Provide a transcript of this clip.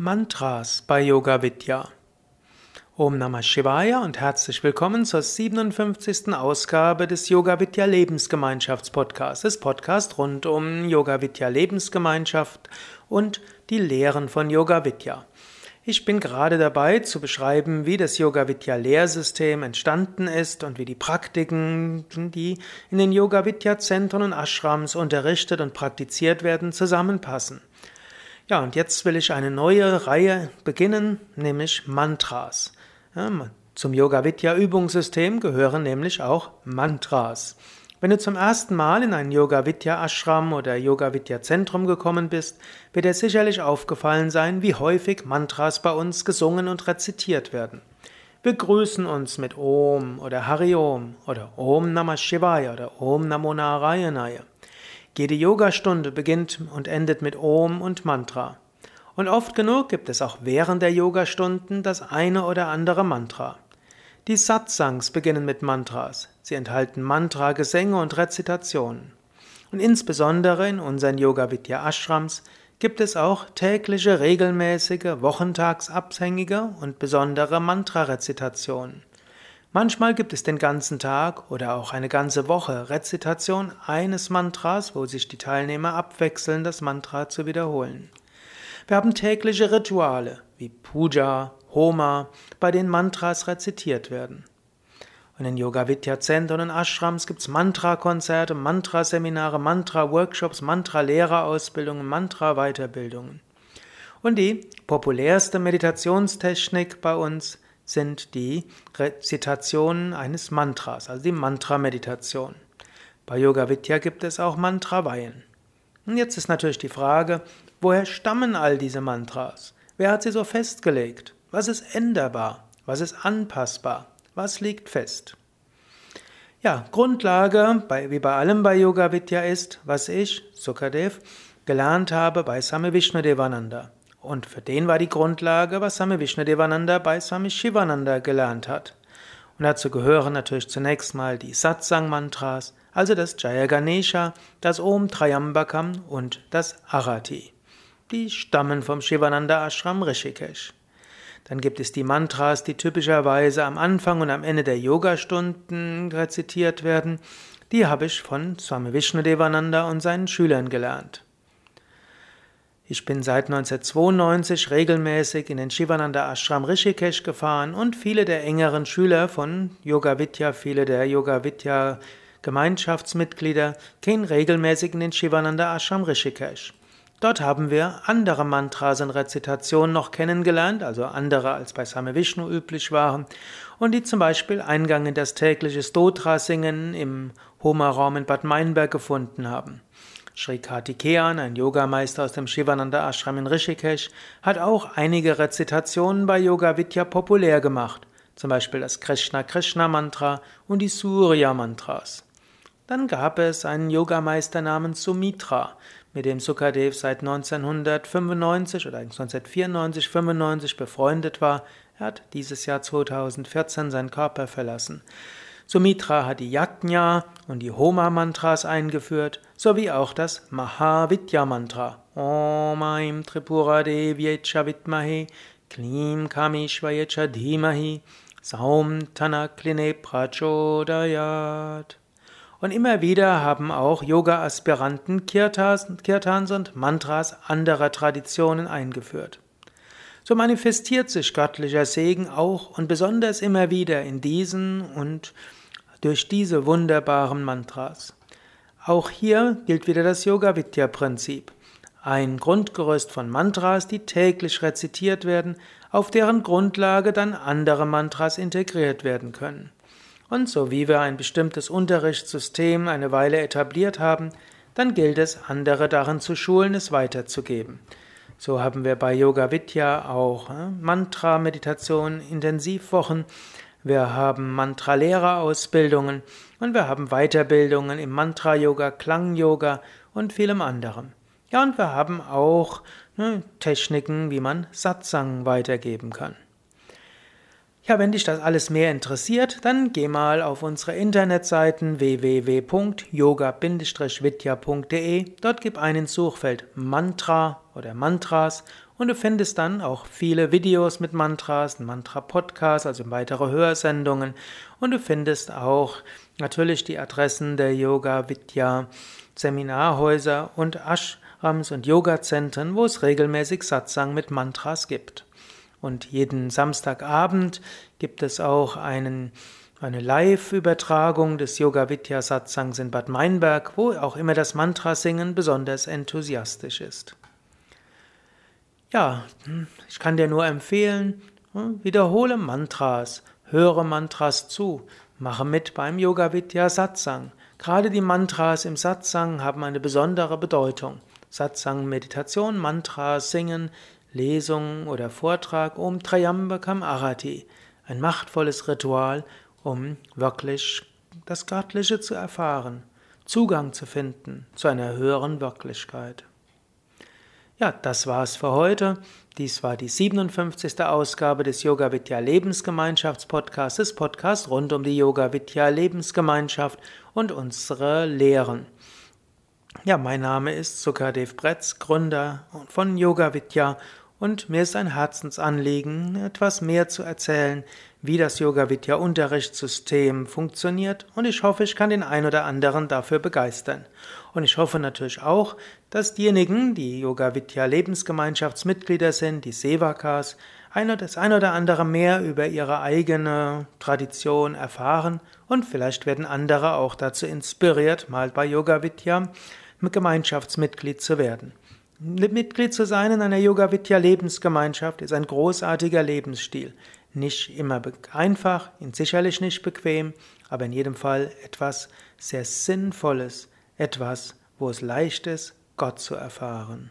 Mantras bei Yoga Vidya. Om Namah Shivaya und herzlich willkommen zur 57. Ausgabe des Yoga Vidya Lebensgemeinschafts-Podcasts, des Podcast rund um Yoga Vidya Lebensgemeinschaft und die Lehren von Yoga Vidya. Ich bin gerade dabei zu beschreiben, wie das Yoga Vidya Lehrsystem entstanden ist und wie die Praktiken, die in den Yoga Vidya Zentren und Ashrams unterrichtet und praktiziert werden, zusammenpassen. Ja, und jetzt will ich eine neue Reihe beginnen, nämlich Mantras. Ja, zum Yoga Vidya Übungssystem gehören nämlich auch Mantras. Wenn du zum ersten Mal in ein Yoga Vidya Ashram oder Yoga Vidya Zentrum gekommen bist, wird dir sicherlich aufgefallen sein, wie häufig Mantras bei uns gesungen und rezitiert werden. Wir grüßen uns mit Om oder Hari Om oder Om Namah Shivaya oder Om Namo Narayanaya. Jede Yogastunde beginnt und endet mit Om und Mantra. Und oft genug gibt es auch während der Yogastunden das eine oder andere Mantra. Die Satsangs beginnen mit Mantras. Sie enthalten Mantra-Gesänge und Rezitationen. Und insbesondere in unseren Yoga Vidya Ashrams gibt es auch tägliche, regelmäßige, wochentagsabhängige und besondere Mantra-Rezitationen. Manchmal gibt es den ganzen Tag oder auch eine ganze Woche Rezitation eines Mantras, wo sich die Teilnehmer abwechseln, das Mantra zu wiederholen. Wir haben tägliche Rituale wie Puja, Homa, bei denen Mantras rezitiert werden. Und in Yoga Vidya Zentren und Ashrams gibt es Mantra-Konzerte, Mantra-Seminare, Mantra-Workshops, Mantra-Lehrerausbildungen, Mantra-Weiterbildungen. Und die populärste Meditationstechnik bei uns sind die Rezitationen eines Mantras, also die Mantra-Meditation. Bei Yoga Vidya gibt es auch Mantra-Weihen. Und jetzt ist natürlich die Frage, woher stammen all diese Mantras? Wer hat sie so festgelegt? Was ist änderbar? Was ist anpassbar? Was liegt fest? Ja, Grundlage, bei, wie bei allem bei Yoga Vidya ist, was ich, Sukadev, gelernt habe bei Same Vishnudevananda. Und für den war die Grundlage, was Swami Vishnudevananda bei Swami Shivananda gelernt hat. Und dazu gehören natürlich zunächst mal die Satsang-Mantras, also das Jaya Ganesha, das Om Trayambakam und das Arati. Die stammen vom Shivananda Ashram Rishikesh. Dann gibt es die Mantras, die typischerweise am Anfang und am Ende der Yogastunden rezitiert werden. Die habe ich von Swami Vishnudevananda und seinen Schülern gelernt. Ich bin seit 1992 regelmäßig in den Shivananda Ashram Rishikesh gefahren und viele der engeren Schüler von Yoga Vidya, viele der Yoga Vidya Gemeinschaftsmitglieder gehen regelmäßig in den Shivananda Ashram Rishikesh. Dort haben wir andere Mantras und Rezitationen noch kennengelernt, also andere als bei Same Vishnu üblich waren, und die zum Beispiel Eingang in das tägliche Stotra-Singen im Homa-Raum in Bad Meinberg gefunden haben. Sri Kartikeyan, ein Yogameister aus dem Shivananda Ashram in Rishikesh, hat auch einige Rezitationen bei Yoga Vidya populär gemacht, zum Beispiel das Krishna Krishna Mantra und die Surya Mantras. Dann gab es einen Yogameister namens Sumitra, mit dem Sukadev seit 1995 oder 1994, 95 befreundet war. Er hat dieses Jahr 2014 seinen Körper verlassen. Sumitra hat die Yajna und die Homa-Mantras eingeführt, sowie auch das Mahavidya-Mantra. Om Aim Tripura Devyecha Vidmahe Klim Kamishvayecha Dhimahi Saum Tanakline Prachodayat. Und immer wieder haben auch Yoga-Aspiranten Kirtans und Mantras anderer Traditionen eingeführt. So manifestiert sich göttlicher Segen auch und besonders immer wieder in diesen und durch diese wunderbaren Mantras. Auch hier gilt wieder das Yoga-Vidya-Prinzip. Ein Grundgerüst von Mantras, die täglich rezitiert werden, auf deren Grundlage dann andere Mantras integriert werden können. Und so wie wir ein bestimmtes Unterrichtssystem eine Weile etabliert haben, dann gilt es, andere darin zu schulen, es weiterzugeben. So haben wir bei Yoga Vidya auch äh, Mantra-Meditation, Intensivwochen, wir haben Mantra-Lehrerausbildungen und wir haben Weiterbildungen im Mantra-Yoga, Klang-Yoga und vielem anderem. Ja, und wir haben auch ne, Techniken, wie man Satsang weitergeben kann. Ja, wenn dich das alles mehr interessiert, dann geh mal auf unsere Internetseiten www.yoga-vidya.de. Dort gib ein ins Suchfeld Mantra oder Mantras Und du findest dann auch viele Videos mit Mantras, Mantra-Podcasts, also weitere Hörsendungen. Und du findest auch natürlich die Adressen der Yoga Vidya Seminarhäuser und Ashrams und Yogazentren, wo es regelmäßig Satsang mit Mantras gibt. Und jeden Samstagabend gibt es auch einen eine Live-Übertragung des Yoga Vidya Satsangs in Bad Meinberg, wo auch immer das Mantra-Singen besonders enthusiastisch ist. Ja, ich kann dir nur empfehlen, hm, wiederhole Mantras, höre Mantras zu, mache mit beim Yoga Vidya Satsang. Gerade die Mantras im Satsang haben eine besondere Bedeutung. Satsang, Meditation, Mantras, Singen, Lesung oder Vortrag Om Trayambakam Arati. Ein machtvolles Ritual, um wirklich das Göttliche zu erfahren, Zugang zu finden zu einer höheren Wirklichkeit. Ja, das war's für heute. Dies war die 57. Ausgabe des Yoga Vidya Lebensgemeinschaftspodcasts, des Podcasts rund um die Yoga Vidya Lebensgemeinschaft und unsere Lehren. Ja, mein Name ist Sukadev Bretz, Gründer von Yoga Vidya und mir ist ein Herzensanliegen, etwas mehr zu erzählen, wie das Yoga Vidya Unterrichtssystem funktioniert und ich hoffe, ich kann den ein oder anderen dafür begeistern. Und ich hoffe natürlich auch, dass diejenigen, die Yoga Vidya Lebensgemeinschaftsmitglieder sind, die Sevakas, das ein oder andere mehr über ihre eigene Tradition erfahren und vielleicht werden andere auch dazu inspiriert, mal bei Yoga Vidya Gemeinschaftsmitglied zu werden. Mitglied zu sein in einer Yoga Vidya Lebensgemeinschaft ist ein großartiger Lebensstil. Nicht immer einfach, sicherlich nicht bequem, aber in jedem Fall etwas sehr Sinnvolles, etwas, wo es leicht ist, Gott zu erfahren.